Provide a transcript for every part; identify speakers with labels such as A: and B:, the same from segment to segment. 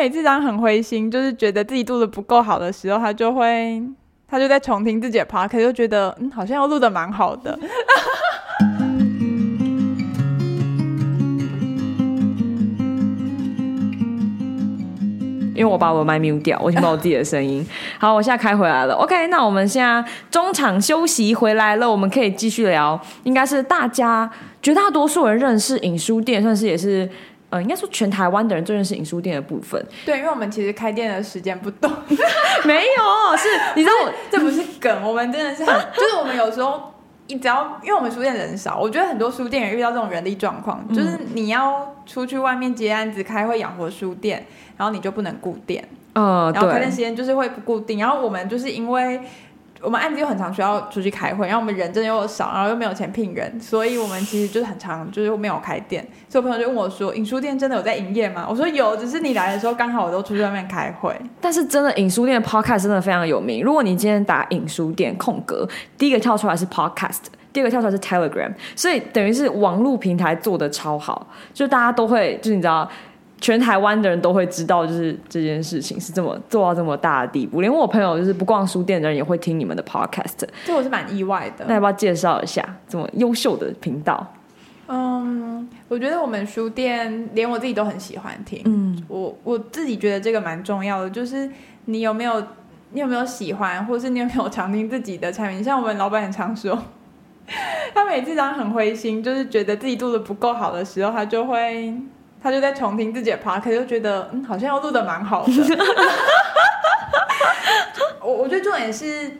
A: 每次当很灰心，就是觉得自己录的不够好的时候，他就会他就在重听自己的 p o d c a s 就觉得嗯，好像又录的蛮好的。
B: 因为我把我的麦 m 掉，我已经把我自己的声音。好，我现在开回来了。OK，那我们现在中场休息回来了，我们可以继续聊。应该是大家绝大多数人认识影书店，算是也是。呃，应该说全台湾的人最认识影书店的部分。
A: 对，因为我们其实开店的时间不多，
B: 没有，是 你知道，
A: 这不是梗，我们真的是很，就是我们有时候，你只要，因为我们书店人少，我觉得很多书店也遇到这种人力状况，就是你要出去外面接案子、开会养活书店，然后你就不能固店，
B: 嗯，
A: 然后开店时间就是会不固定，然后我们就是因为。我们案子又很长，需要出去开会，然后我们人真的又少，然后又没有钱聘人，所以我们其实就是很长，就是没有开店。所以我朋友就问我说：“影书店真的有在营业吗？”我说：“有，只是你来的时候刚好我都出去外面开会。”
B: 但是真的影书店的 podcast 真的非常有名。如果你今天打影书店空格，第一个跳出来是 podcast，第二个跳出来是 Telegram，所以等于是网络平台做的超好，就大家都会，就是你知道。全台湾的人都会知道，就是这件事情是这么做到这么大的地步，连我朋友就是不逛书店的人也会听你们的 podcast，
A: 这我是蛮意外的。
B: 那要不要介绍一下这么优秀的频道？
A: 嗯，我觉得我们书店连我自己都很喜欢听。嗯，我我自己觉得这个蛮重要的，就是你有没有你有没有喜欢，或是你有没有常听自己的产品？像我们老板很常说，他每次当很灰心，就是觉得自己做的不够好的时候，他就会。他就在重听自己的 p o d c a s 就觉得嗯，好像要录的蛮好的。我我觉得重点是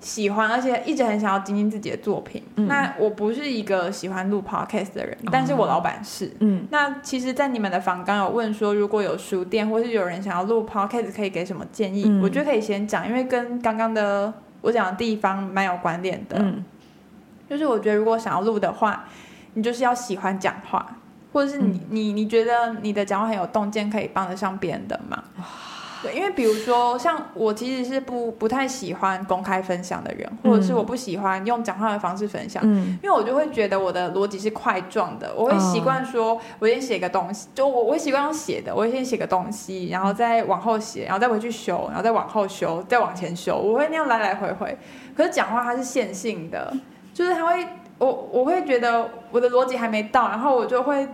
A: 喜欢，而且一直很想要精进自己的作品。那我不是一个喜欢录 podcast 的人，但是我老板是。嗯，那其实，在你们的房刚有问说，如果有书店或是有人想要录 podcast，可以给什么建议？我觉得可以先讲，因为跟刚刚的我讲的地方蛮有关联的。嗯，就是我觉得如果想要录的话，你就是要喜欢讲话。或者是你你你觉得你的讲话很有洞见，可以帮得上别人的吗？对，因为比如说像我其实是不不太喜欢公开分享的人，或者是我不喜欢用讲话的方式分享，嗯，因为我就会觉得我的逻辑是块状的，我会习惯说，我先写个东西，就我我习惯用写的，我会先写个东西，然后再往后写，然后再回去修，然后再往后修，再往前修，我会那样来来回回。可是讲话它是线性的，就是它会。我我会觉得我的逻辑还没到，然后我就会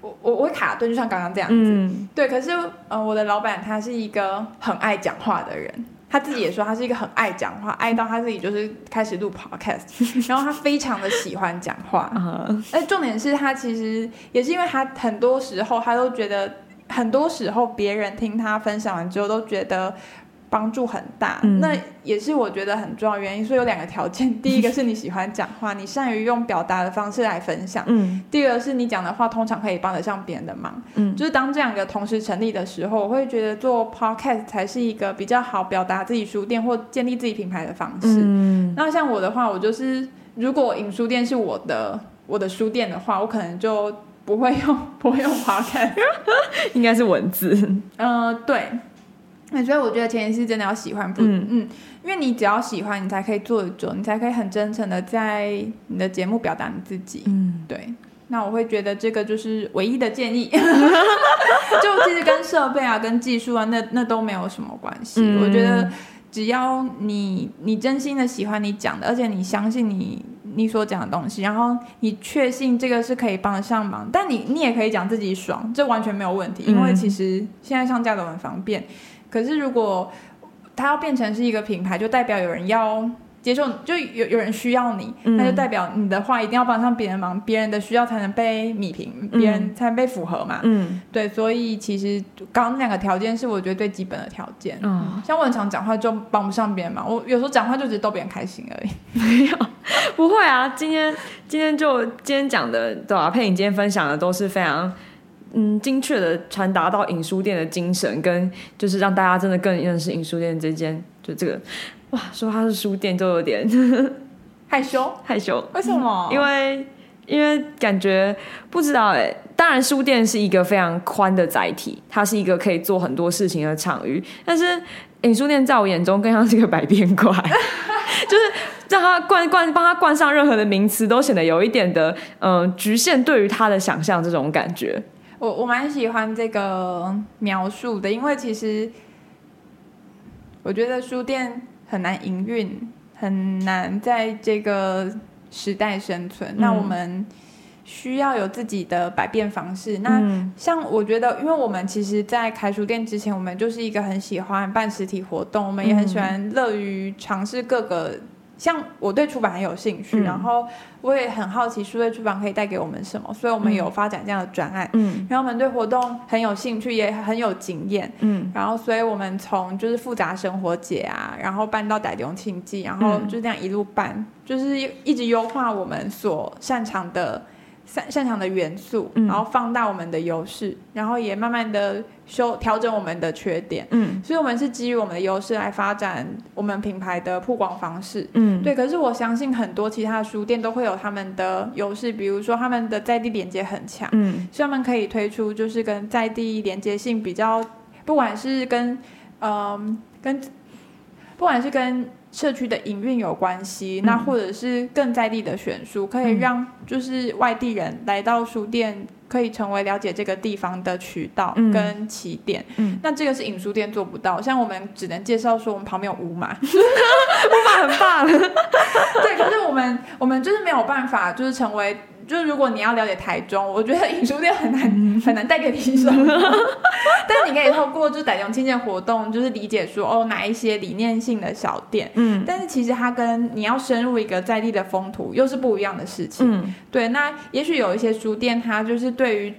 A: 我我我会卡顿，就像刚刚这样子。对，可是呃，我的老板他是一个很爱讲话的人，他自己也说他是一个很爱讲话，爱到他自己就是开始录 podcast，然后他非常的喜欢讲话。哎，重点是他其实也是因为他很多时候他都觉得，很多时候别人听他分享完之后都觉得。帮助很大，那也是我觉得很重要原因。所以有两个条件：第一个是你喜欢讲话，你善于用表达的方式来分享；嗯，第二个是你讲的话通常可以帮得上别人的忙。嗯，就是当这两个同时成立的时候，我会觉得做 podcast 才是一个比较好表达自己书店或建立自己品牌的方式。嗯，那像我的话，我就是如果影书店是我的我的书店的话，我可能就不会用 不会用 podcast，
B: 应该是文字。
A: 嗯，对。所以我觉得前提是真的要喜欢，不嗯，因为你只要喜欢，你才可以做得久，你才可以很真诚的在你的节目表达你自己。嗯，对。那我会觉得这个就是唯一的建议，就其实跟设备啊、跟技术啊，那那都没有什么关系。我觉得只要你你真心的喜欢你讲的，而且你相信你你所讲的东西，然后你确信这个是可以帮得上忙，但你你也可以讲自己爽，这完全没有问题，因为其实现在上架都很方便。可是，如果它要变成是一个品牌，就代表有人要接受，就有有人需要你，那就代表你的话一定要帮上别人忙，别人的需要才能被米平，别人才能被符合嘛。嗯，对，所以其实刚刚那两个条件是我觉得最基本的条件。嗯，像我很常讲话就帮不上别人忙，我有时候讲话就只是逗别人开心而已。
B: 没有，不会啊。今天今天就今天讲的，对吧？佩影今天分享的都是非常。嗯，精确的传达到影书店的精神，跟就是让大家真的更认识影书店这间，就这个，哇，说它是书店就有点
A: 害羞，
B: 害羞，
A: 为什么？
B: 因为因为感觉不知道哎，当然书店是一个非常宽的载体，它是一个可以做很多事情的场域，但是影书店在我眼中更像是一个百变怪，就是让它冠冠帮它冠上任何的名词，都显得有一点的嗯局限，对于它的想象这种感觉。
A: 我我蛮喜欢这个描述的，因为其实我觉得书店很难营运，很难在这个时代生存。那我们需要有自己的百变方式。那像我觉得，因为我们其实，在开书店之前，我们就是一个很喜欢办实体活动，我们也很喜欢乐于尝试各个。像我对出版很有兴趣，然后我也很好奇数位出版可以带给我们什么，所以我们有发展这样的专案。嗯，然后我们对活动很有兴趣，也很有经验。嗯，然后所以我们从就是复杂生活节啊，然后办到傣龙庆记，然后就这样一路办，就是一直优化我们所擅长的。擅擅长的元素，然后放大我们的优势，然后也慢慢的修调整我们的缺点。嗯，所以，我们是基于我们的优势来发展我们品牌的曝光方式。嗯，对。可是，我相信很多其他的书店都会有他们的优势，比如说他们的在地连接很强。嗯，所以他们可以推出就是跟在地连接性比较，不管是跟嗯跟，不管是跟。社区的营运有关系，那或者是更在地的选书，可以让就是外地人来到书店，可以成为了解这个地方的渠道跟起点。嗯，那这个是影书店做不到，像我们只能介绍说我们旁边有五马，
B: 五马很棒。
A: 对，可是我们我们就是没有办法，就是成为。就是如果你要了解台中，我觉得影书店很难 很难带给你什么，但是你可以透过就是傣中青年活动，就是理解说哦哪一些理念性的小店，嗯，但是其实它跟你要深入一个在地的风土又是不一样的事情，嗯，对，那也许有一些书店它就是对于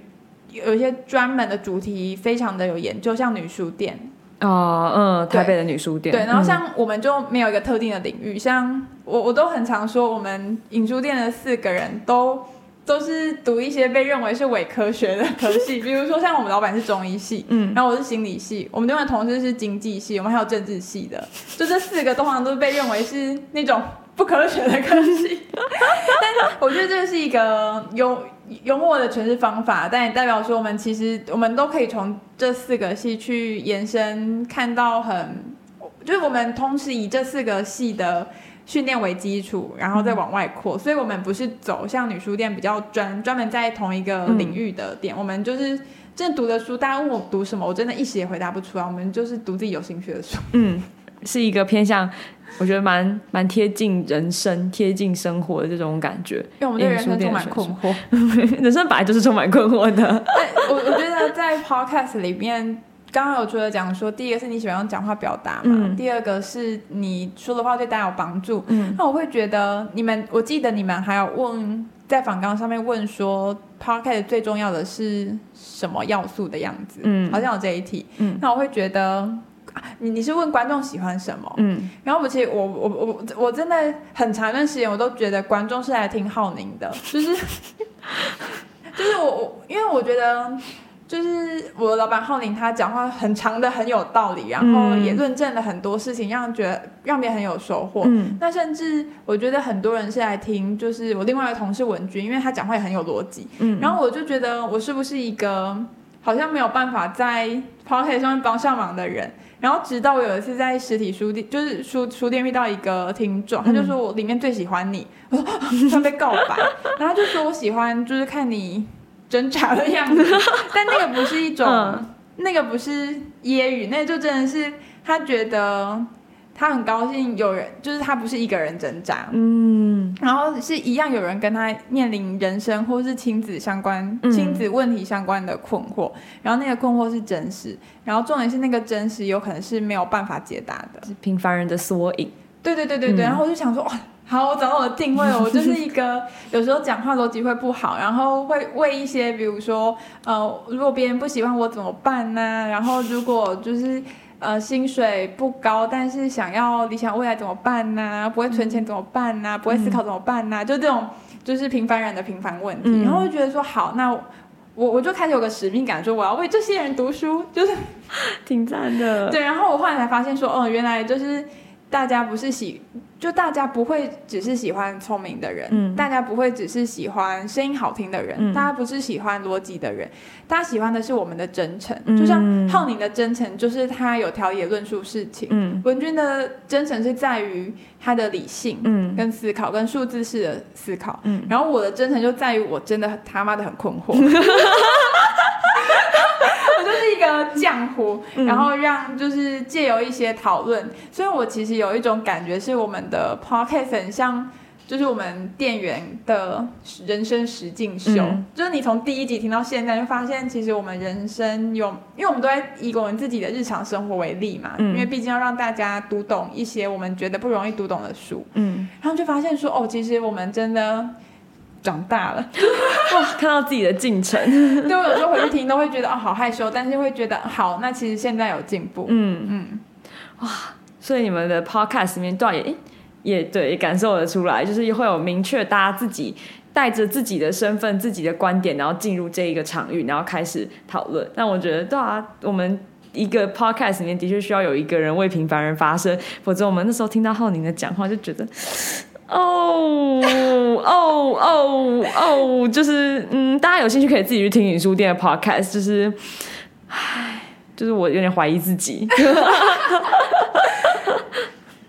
A: 有一些专门的主题非常的有研究，像女书店。
B: 哦，嗯，台北的女书店，
A: 对，然后像我们就没有一个特定的领域，像我我都很常说我们影书店的四个人都。都是读一些被认为是伪科学的科系，比如说像我们老板是中医系，嗯，然后我是心理系，我们另外同事是经济系，我们还有政治系的，就这四个通常都是被认为是那种不科学的科系。但我觉得这是一个幽幽默的诠释方法，但也代表说我们其实我们都可以从这四个系去延伸，看到很就是我们同时以这四个系的。训练为基础，然后再往外扩，所以我们不是走向女书店比较专专门在同一个领域的店，我们就是真的读的书。大家问我读什么，我真的一时也回答不出来。我们就是读自己有兴趣的书。
B: 嗯，是一个偏向，我觉得蛮蛮贴近人生、贴近生活的这种感觉。
A: 因为我们对人生充满困惑，
B: 人生本来就是充满困惑的。
A: 我我觉得在 podcast 里面。刚刚有除了讲说，第一个是你喜欢用讲话表达嘛，第二个是你说的话对大家有帮助。嗯，那我会觉得你们，我记得你们还有问在访纲上面问说，podcast 最重要的是什么要素的样子？嗯，好像有这一题。嗯，那我会觉得，你你是问观众喜欢什么？嗯，然后我其实我我我我真的很长一段时间我都觉得观众是来听浩宁的，就是 就是我我因为我觉得。就是我的老板浩宁，他讲话很长的很有道理，然后也论证了很多事情，让觉得让别人很有收获。嗯，那甚至我觉得很多人是来听，就是我另外一个同事文君，因为他讲话也很有逻辑。嗯，然后我就觉得我是不是一个好像没有办法在 p o c a s t 上面帮上忙的人？然后直到我有一次在实体书店，就是书书店遇到一个听众，他就说我里面最喜欢你，我 说他被告白，然后就说我喜欢就是看你。挣扎的样子，但那个不是一种，那个不是揶揄，那就真的是他觉得他很高兴有人，就是他不是一个人挣扎，嗯，然后是一样有人跟他面临人生或是亲子相关、亲子问题相关的困惑，然后那个困惑是真实，然后重点是那个真实有可能是没有办法解答的，
B: 是平凡人的缩影。
A: 对对对对对，然后我就想说哇。好，我找到我的定位了。我就是一个有时候讲话逻辑会不好，然后会为一些，比如说，呃，如果别人不喜欢我怎么办呢？然后如果就是呃薪水不高，但是想要理想未来怎么办呢？不会存钱怎么办呢？不会思考怎么办呢？就这种就是平凡人的平凡问题。然后就觉得说好，那我我就开始有个使命感，说我要为这些人读书，就是
B: 挺赞的。
A: 对，然后我后来才发现说，哦，原来就是大家不是喜。就大家不会只是喜欢聪明的人，大家不会只是喜欢声音好听的人，大家不是喜欢逻辑的人，大家喜欢的是我们的真诚。就像浩宁的真诚，就是他有条理论述事情；文君的真诚是在于他的理性、跟思考、跟数字式的思考。然后我的真诚就在于我真的他妈的很困惑。浆糊，然后让就是借由一些讨论，所以我其实有一种感觉是我们的 podcast 很像。就是我们店员的人生实境秀，就是你从第一集听到现在，就发现其实我们人生有，因为我们都在以我们自己的日常生活为例嘛，因为毕竟要让大家读懂一些我们觉得不容易读懂的书，嗯，然后就发现说，哦，其实我们真的长大了，
B: 哇，看到自己的进程，
A: 对我有时候回去听都会觉得哦，好害羞，但是会觉得好，那其实现在有进步，嗯嗯，
B: 哇，所以你们的 podcast 里面段也？也对，感受得出来，就是会有明确，大家自己带着自己的身份、自己的观点，然后进入这一个场域，然后开始讨论。但我觉得，对啊，我们一个 podcast 里面的确需要有一个人为平凡人发声，否则我们那时候听到浩宁的讲话，就觉得，哦哦哦哦，就是嗯，大家有兴趣可以自己去听影书店的 podcast，就是，唉，就是我有点怀疑自己。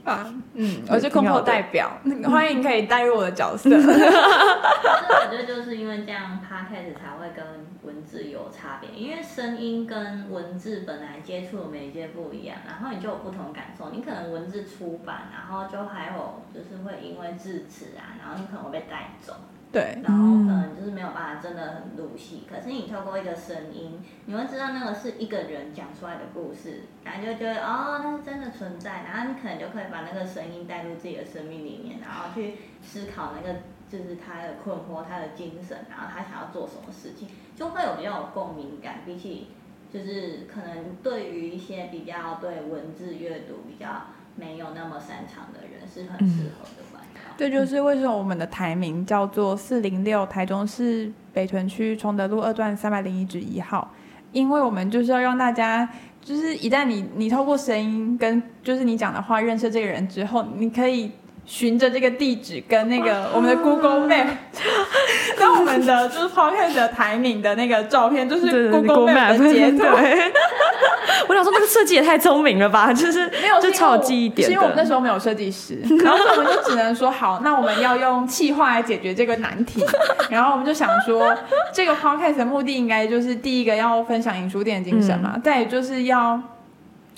A: 啊，嗯，我是空口代表，欢迎可以带入我的角色。
C: 我觉得就是因为这样 p 开始才会跟文字有差别，因为声音跟文字本来接触的媒介不一样，然后你就有不同感受。你可能文字出版，然后就还有就是会因为字词啊，然后你可能会被带走。
A: 对，
C: 然后可能就是没有办法真的很入戏，可是你透过一个声音，你会知道那个是一个人讲出来的故事，然后就觉得哦，那是真的存在，然后你可能就可以把那个声音带入自己的生命里面，然后去思考那个就是他的困惑、他的精神，然后他想要做什么事情，就会有比较有共鸣感，比起就是可能对于一些比较对文字阅读比较没有那么擅长的人，是很适合的。
A: 这就是为什么我们的台名叫做四零六台中市北屯区崇德路二段三百零一至一号，因为我们就是要让大家，就是一旦你你透过声音跟就是你讲的话认识这个人之后，你可以循着这个地址跟那个我们的 Google Map，那我们的就是 Podcast 的台名的那个照片就是 Google Map 的截图。
B: 我想说，那个设计也太聪明了吧！就是
A: 没有，
B: 就超有记忆点。
A: 是因为我们那时候没有设计师，然后我们就只能说好，那我们要用气话来解决这个难题。然后我们就想说，这个 podcast 的目的应该就是第一个要分享影书店精神嘛，再就是要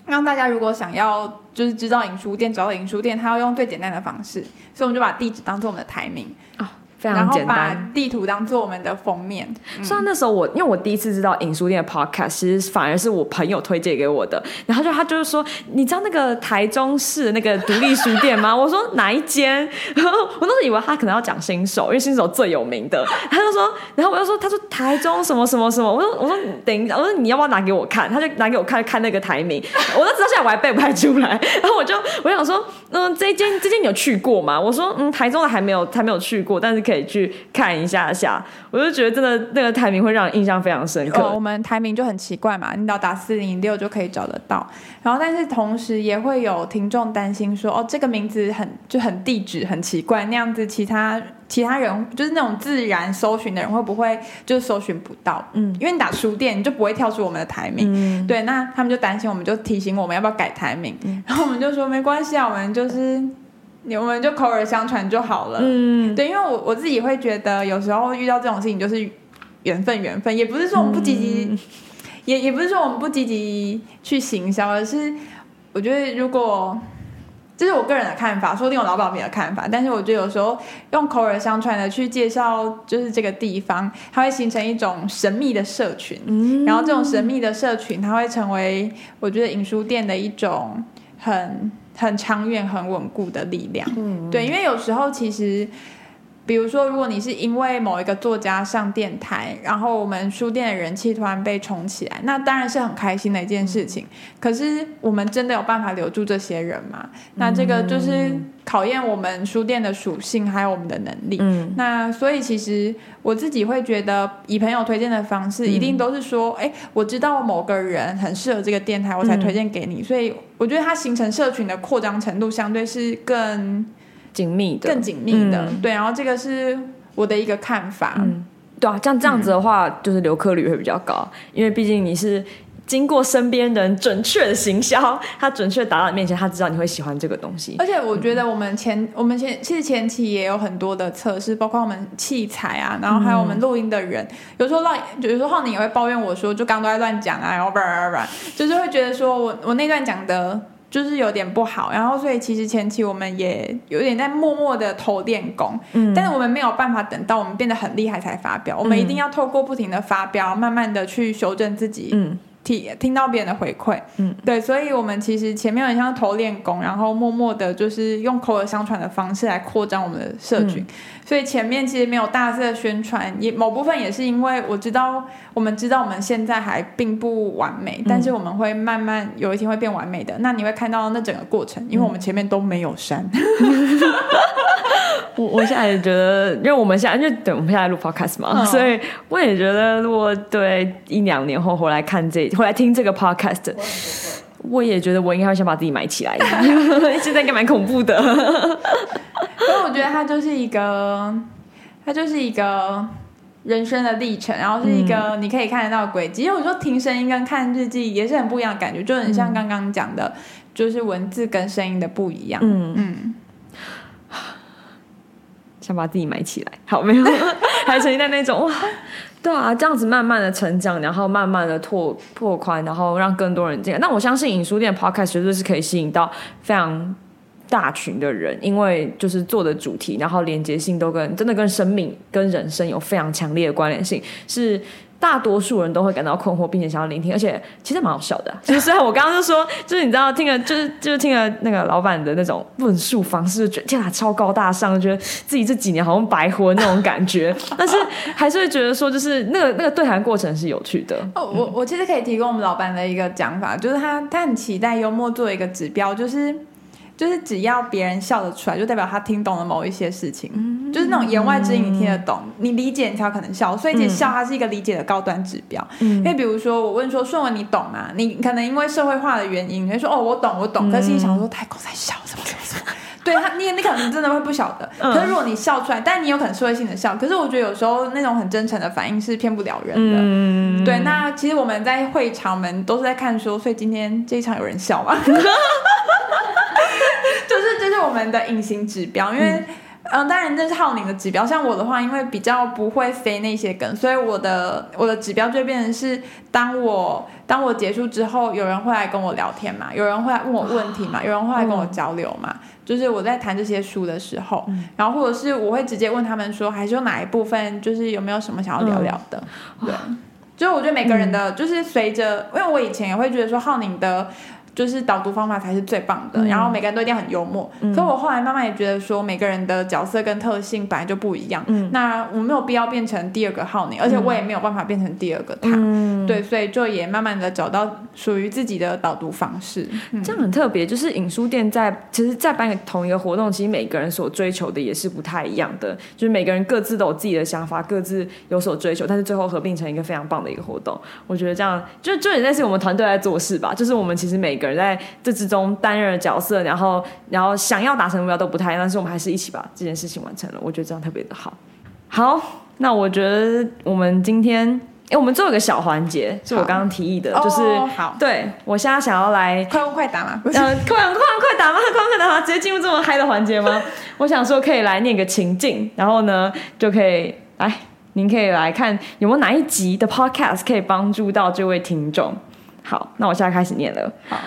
A: 让大家如果想要就是知道影书店，找到影书店，他要用最简单的方式，所以我们就把地址当做我们的台名啊。
B: 然后把
A: 地图当做我们的封面。
B: 虽然那时候我，因为我第一次知道影书店的 podcast，其实反而是我朋友推荐给我的。然后就他就是说，你知道那个台中市那个独立书店吗？我说哪一间？然后我当时以为他可能要讲新手，因为新手最有名的。他就说，然后我就说，他说台中什么什么什么。我说我说等一下，我说你要不要拿给我看？他就拿给我看看那个台名。我都知道现在我还背不太出来。然后我就我想说，嗯，这间这间你有去过吗？我说嗯，台中的还没有还没有去过，但是。可以去看一下下，我就觉得真的那个台名会让人印象非常深刻。
A: 我们台名就很奇怪嘛，你只要打四零六就可以找得到。然后，但是同时也会有听众担心说，哦，这个名字很就很地址很奇怪，那样子其他其他人就是那种自然搜寻的人会不会就是搜寻不到？嗯，因为你打书店你就不会跳出我们的台名。对，那他们就担心，我们就提醒我们要不要改台名。然后我们就说没关系啊，我们就是。我们就口耳相传就好了。嗯，对，因为我我自己会觉得，有时候遇到这种事情就是缘分，缘分也不是说我们不积极，也也不是说我们不积极去行销，而是我觉得如果这是我个人的看法，说不定我老板没有看法，但是我觉得有时候用口耳相传的去介绍，就是这个地方，它会形成一种神秘的社群。嗯，然后这种神秘的社群，它会成为我觉得影书店的一种很。很长远、很稳固的力量，嗯，对，因为有时候其实，比如说，如果你是因为某一个作家上电台，然后我们书店的人气突然被冲起来，那当然是很开心的一件事情。可是，我们真的有办法留住这些人吗？那这个就是。考验我们书店的属性，还有我们的能力。嗯，那所以其实我自己会觉得，以朋友推荐的方式，一定都是说，哎，我知道某个人很适合这个电台，我才推荐给你。所以我觉得它形成社群的扩张程度，相对是更
B: 紧密的，
A: 更紧密的。对，然后这个是我的一个看法。
B: 对啊，像这样子的话，就是留客率会比较高，因为毕竟你是。经过身边人准确的行销，他准确打到你面前，他知道你会喜欢这个东西。
A: 而且我觉得我们前我们前其实前期也有很多的测试，包括我们器材啊，然后还有我们录音的人，有时候让有时候浩宁也会抱怨我说，就刚都在乱讲啊，然后叭叭叭，就是会觉得说我我那段讲的。就是有点不好，然后所以其实前期我们也有点在默默的偷练功，嗯，但是我们没有办法等到我们变得很厉害才发表，我们一定要透过不停的发表，慢慢的去修正自己，嗯。听听到别人的回馈，嗯，对，所以我们其实前面很像投练功，然后默默的，就是用口耳相传的方式来扩张我们的社群。所以前面其实没有大肆的宣传，也某部分也是因为我知道，我们知道我们现在还并不完美，但是我们会慢慢有一天会变完美的。那你会看到那整个过程，因为我们前面都没有删。
B: 我我现在也觉得，因为我们现在就等我们现在录 podcast 嘛，所以我也觉得，如果对一两年后回来看这，回来听这个 podcast，我也觉得我应该会先把自己埋起来，现在应该蛮恐怖的。
A: 所以我觉得它就是一个，它就是一个人生的历程，然后是一个你可以看得到轨迹。因为我说听声音跟看日记也是很不一样的感觉，就很像刚刚讲的，就是文字跟声音的不一样。嗯嗯。
B: 想把自己埋起来，好没有？还存在那种哇，对啊，这样子慢慢的成长，然后慢慢的拓拓宽，然后让更多人进来。那我相信影书店 Podcast 绝对是可以吸引到非常大群的人，因为就是做的主题，然后连接性都跟真的跟生命跟人生有非常强烈的关联性，是。大多数人都会感到困惑，并且想要聆听，而且其实蛮好笑的。就是虽然我刚刚就说，就是你知道，听了就是就是听了那个老板的那种论述方式，就觉得天啊超高大上，觉得自己这几年好像白活那种感觉。但是还是会觉得说，就是那个那个对谈过程是有趣的。
A: 哦，我我其实可以提供我们老板的一个讲法，就是他他很期待幽默作为一个指标，就是。就是只要别人笑得出来，就代表他听懂了某一些事情。嗯，就是那种言外之意，你听得懂，你理解，你才有可能笑。所以，其实笑它是一个理解的高端指标。嗯，因为比如说，我问说顺文你懂吗？你可能因为社会化的原因，你会说哦，我懂，我懂。可是你想说太狗在笑什么什么什么？对他，你你可能真的会不晓得。可是如果你笑出来，但你有可能社会性的笑。可是我觉得有时候那种很真诚的反应是骗不了人的。嗯，对。那其实我们在会场们都是在看书，所以今天这一场有人笑吗？就是这是我们的隐形指标，因为嗯，当然这是浩宁的指标。像我的话，因为比较不会飞那些梗，所以我的我的指标就变成是，当我当我结束之后，有人会来跟我聊天嘛，有人会来问我问题嘛，有人会来跟我交流嘛。就是我在谈这些书的时候，然后或者是我会直接问他们说，还是有哪一部分，就是有没有什么想要聊聊的？对，就是我觉得每个人的，就是随着，因为我以前也会觉得说，浩宁的。就是导读方法才是最棒的，然后每个人都一定很幽默。可我后来慢慢也觉得说，每个人的角色跟特性本来就不一样。嗯那我没有必要变成第二个浩宁，而且我也没有办法变成第二个他。对，所以就也慢慢的找到属于自己的导读方式。
B: 这样很特别，就是影书店在其实，在办同一个活动，其实每个人所追求的也是不太一样的。就是每个人各自都有自己的想法，各自有所追求，但是最后合并成一个非常棒的一个活动。我觉得这样就就也类似我们团队在做事吧。就是我们其实每个。在这之中担任的角色，然后然后想要达成目标都不太一样，但是我们还是一起把这件事情完成了。我觉得这样特别的好。好，那我觉得我们今天，哎，我们最后一个小环节是我刚刚提议的，就是
A: 好，
B: 对我现在想要来
A: 快问快答嘛，
B: 呃，快问快问快答吗？快问快答吗？直接进入这么嗨的环节吗？我想说可以来念个情境，然后呢就可以来，您可以来看有没有哪一集的 podcast 可以帮助到这位听众。好，那我现在开始念了。
A: 好，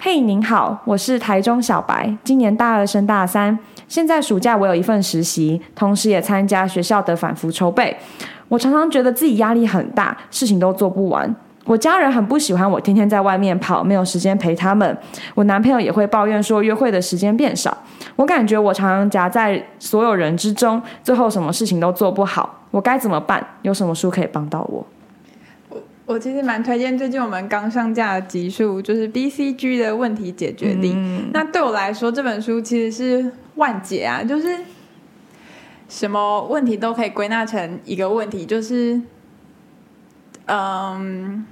B: 嘿，您好，我是台中小白，今年大二升大三。现在暑假我有一份实习，同时也参加学校的反复筹备。我常常觉得自己压力很大，事情都做不完。我家人很不喜欢我天天在外面跑，没有时间陪他们。我男朋友也会抱怨说约会的时间变少。我感觉我常常夹在所有人之中，最后什么事情都做不好。我该怎么办？有什么书可以帮到我？
A: 我其实蛮推荐最近我们刚上架的集数，就是 BCG 的问题解决力。那对我来说，这本书其实是万解啊，就是什么问题都可以归纳成一个问题，就是嗯，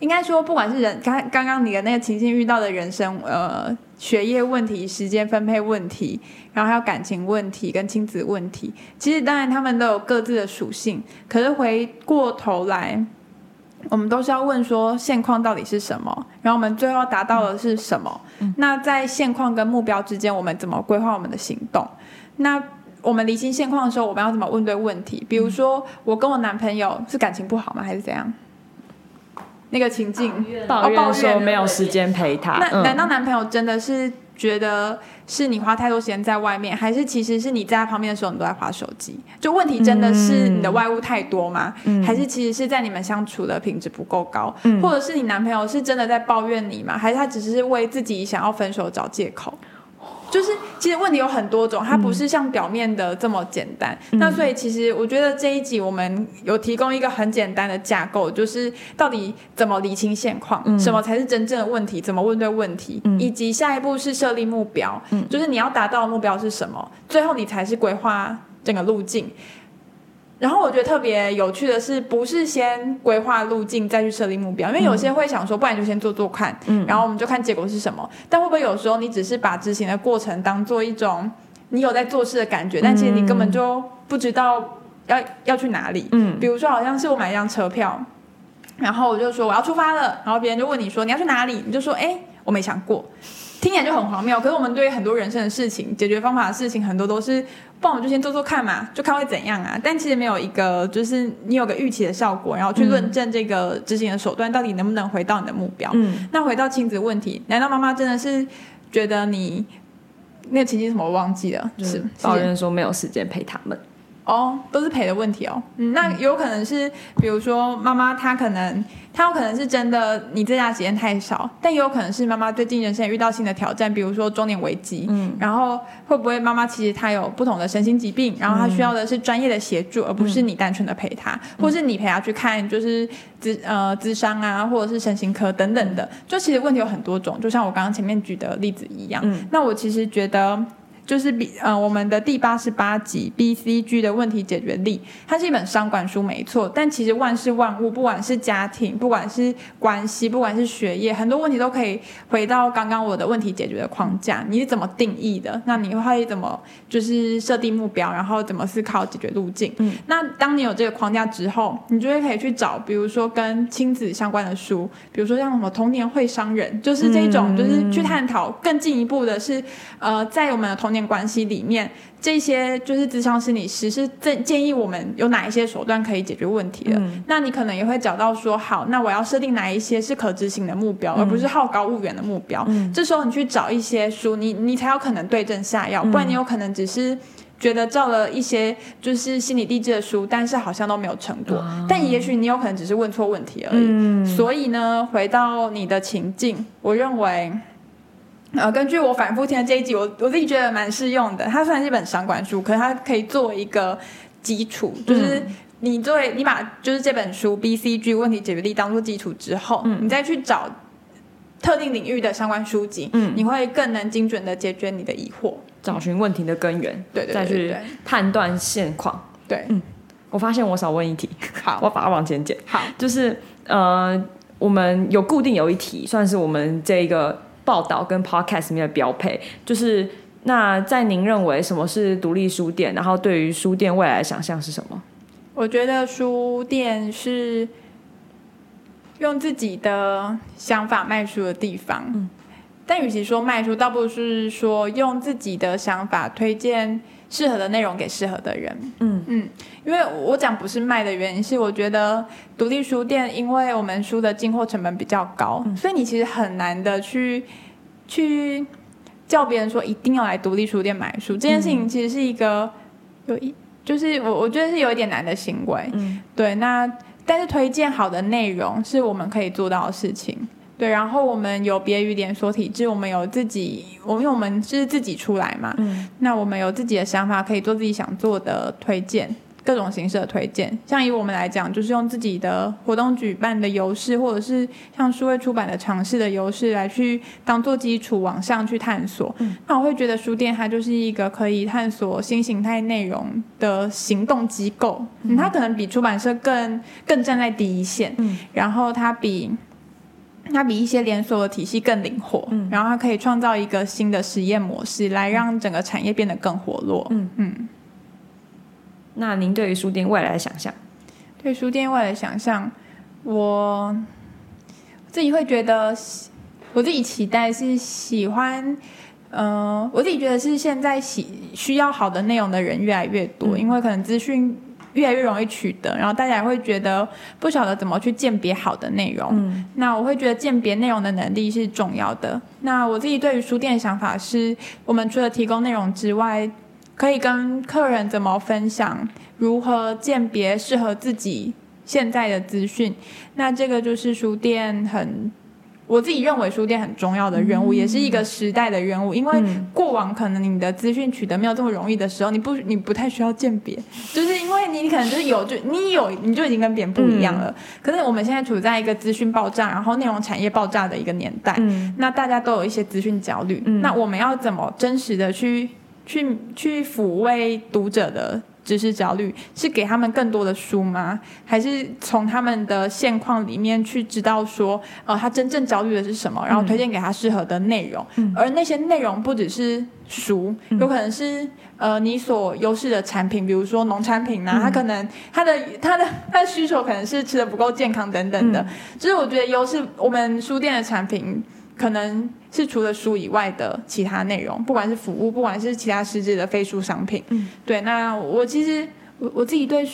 A: 应该说不管是人刚刚刚你的那个情境遇到的人生呃学业问题、时间分配问题，然后还有感情问题跟亲子问题，其实当然他们都有各自的属性，可是回过头来。我们都是要问说现况到底是什么，然后我们最后达到的是什么？那在现况跟目标之间，我们怎么规划我们的行动？那我们理清现况的时候，我们要怎么问对问题？比如说，我跟我男朋友是感情不好吗？还是怎样？那个情境
B: 抱怨说没有时间陪他。
A: 那难道男朋友真的是觉得是你花太多时间在外面，还是其实是你在他旁边的时候你都在划手机？就问题真的是你的外物太多吗？还是其实是在你们相处的品质不够高？或者是你男朋友是真的在抱怨你吗？还是他只是为自己想要分手找借口？就是其实问题有很多种，它不是像表面的这么简单。那所以其实我觉得这一集我们有提供一个很简单的架构，就是到底怎么理清现况，什么才是真正的问题，怎么问对问题，以及下一步是设立目标，就是你要达到的目标是什么，最后你才是规划整个路径。然后我觉得特别有趣的是，不是先规划路径再去设立目标，因为有些会想说，不然就先做做看，然后我们就看结果是什么。但会不会有时候你只是把执行的过程当做一种你有在做事的感觉，但其实你根本就不知道要要去哪里。嗯，比如说好像是我买一张车票，然后我就说我要出发了，然后别人就问你说你要去哪里，你就说哎我没想过。听起来就很荒谬，可是我们对于很多人生的事情、解决方法的事情，很多都是，不然我们就先做做看嘛，就看会怎样啊。但其实没有一个，就是你有个预期的效果，然后去论证这个执行的手段到底能不能回到你的目标。嗯，那回到亲子问题，难道妈妈真的是觉得你那个情境什么我忘记了？
B: 就是抱怨说没有时间陪他们。
A: 哦，都是赔的问题哦。嗯，那有可能是，比如说妈妈她可能，她有可能是真的你在家时间太少，但也有可能是妈妈最近人生遇到新的挑战，比如说中年危机。嗯，然后会不会妈妈其实她有不同的身心疾病，然后她需要的是专业的协助，而不是你单纯的陪她，或是你陪她去看就是资呃资商啊，或者是身心科等等的。就其实问题有很多种，就像我刚刚前面举的例子一样。嗯，那我其实觉得。就是比呃我们的第八十八集 B C G 的问题解决力，它是一本商管书没错，但其实万事万物，不管是家庭，不管是关系，不管是学业，很多问题都可以回到刚刚我的问题解决的框架。你是怎么定义的？那你会怎么就是设定目标，然后怎么思考解决路径？嗯，那当你有这个框架之后，你就会可以去找，比如说跟亲子相关的书，比如说像什么童年会伤人，就是这种，就是去探讨更进一步的是，呃，在我们的童年。关系里面，这些就是智商心理师是建建议我们有哪一些手段可以解决问题的。那你可能也会找到说，好，那我要设定哪一些是可执行的目标，而不是好高骛远的目标。这时候你去找一些书，你你才有可能对症下药，不然你有可能只是觉得照了一些就是心理励志的书，但是好像都没有成果。但也许你有可能只是问错问题而已。所以呢，回到你的情境，我认为。呃，根据我反复听的这一集，我我自己觉得蛮适用的。它虽然是一本商管书，可是它可以作为一个基础，就是你作为你把就是这本书 B C G 问题解决力当做基础之后，嗯你再去找特定领域的相关书籍，嗯，你会更能精准的解决你的疑惑，
B: 找寻问题的根源，
A: 对对，
B: 再去判断现况。
A: 对，嗯，
B: 我发现我少问一题，
A: 好，
B: 我把它往前减。
A: 好，
B: 就是呃，我们有固定有一题，算是我们这个。报道跟 podcast 里面的标配，就是那在您认为什么是独立书店？然后对于书店未来的想象是什么？
A: 我觉得书店是用自己的想法卖书的地方。嗯，但与其说卖书，倒不如是说用自己的想法推荐适合的内容给适合的人。嗯嗯，因为我讲不是卖的原因是，我觉得独立书店，因为我们书的进货成本比较高，所以你其实很难的去。去叫别人说一定要来独立书店买书，这件事情其实是一个有一，就是我我觉得是有一点难的行为。嗯，对。那但是推荐好的内容是我们可以做到的事情。对，然后我们有别于连锁体制，我们有自己，我因为我们是自己出来嘛。嗯。那我们有自己的想法，可以做自己想做的推荐。各种形式的推荐，像以我们来讲，就是用自己的活动举办的优势，或者是像数位出版的尝试的优势来去当做基础往上去探索。那我会觉得书店它就是一个可以探索新形态内容的行动机构，嗯它可能比出版社更更站在第一线，嗯然后它比它比一些连锁的体系更灵活，然后它可以创造一个新的实验模式，来让整个产业变得更活络。嗯嗯。
B: 那您对于书店未来的想象？
A: 对书店未来的想象，我自己会觉得，我自己期待是喜欢，嗯，我自己觉得是现在喜需要好的内容的人越来越多，因为可能资讯越来越容易取得，然后大家也会觉得不晓得怎么去鉴别好的内容。嗯那我会觉得鉴别内容的能力是重要的。那我自己对于书店的想法是，我们除了提供内容之外，可以跟客人怎么分享，如何鉴别适合自己。现在的资讯，那这个就是书店很，我自己认为书店很重要的任务，也是一个时代的任务。因为过往可能你的资讯取得没有这么容易的时候，你不你不太需要鉴别，就是因为你可能就是有就你有你就已经跟别人不一样了。可是我们现在处在一个资讯爆炸，然后内容产业爆炸的一个年代，那大家都有一些资讯焦虑，那我们要怎么真实的去去去抚慰读者的？知识焦虑是给他们更多的书吗？还是从他们的现况里面去知道说，呃，他真正焦虑的是什么，然后推荐给他适合的内容。而那些内容不只是书，有可能是呃你所优势的产品，比如说农产品啊，他可能他的他的他的需求可能是吃的不够健康等等的。就是我觉得优势，我们书店的产品。可能是除了书以外的其他内容，不管是服务，不管是其他实质的非书商品，嗯，对。那我其实我我自己对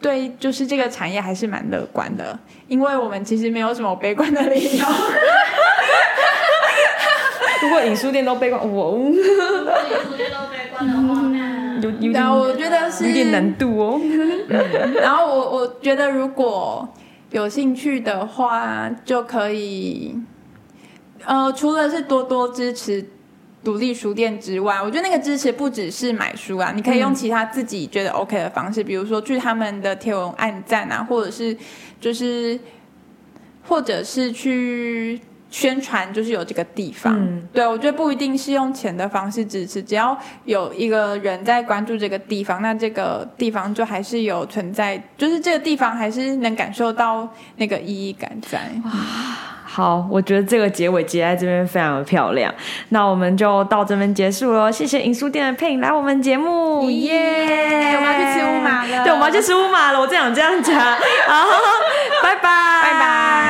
A: 对就是这个产业还是蛮乐观的，因为我们其实没有什么悲观的理由。
B: 如果影书店都悲观，我
C: 影书店都悲观的话，那有有
A: 点我觉得是
B: 有点难度哦。
A: 然后我我觉得如果有兴趣的话，就可以。呃，除了是多多支持独立书店之外，我觉得那个支持不只是买书啊，你可以用其他自己觉得 OK 的方式，比如说去他们的贴文按赞啊，或者是就是或者是去宣传，就是有这个地方。对我觉得不一定是用钱的方式支持，只要有一个人在关注这个地方，那这个地方就还是有存在，就是这个地方还是能感受到那个意义感在。
B: 好我觉得这个结尾结在这边非常的漂亮。那我们就到这边结束了谢谢银书店的配音来我们节目
A: 耶！我们要去吃乌马了。
B: 对我们要去吃乌马了我真想这样讲。好 拜拜。拜拜。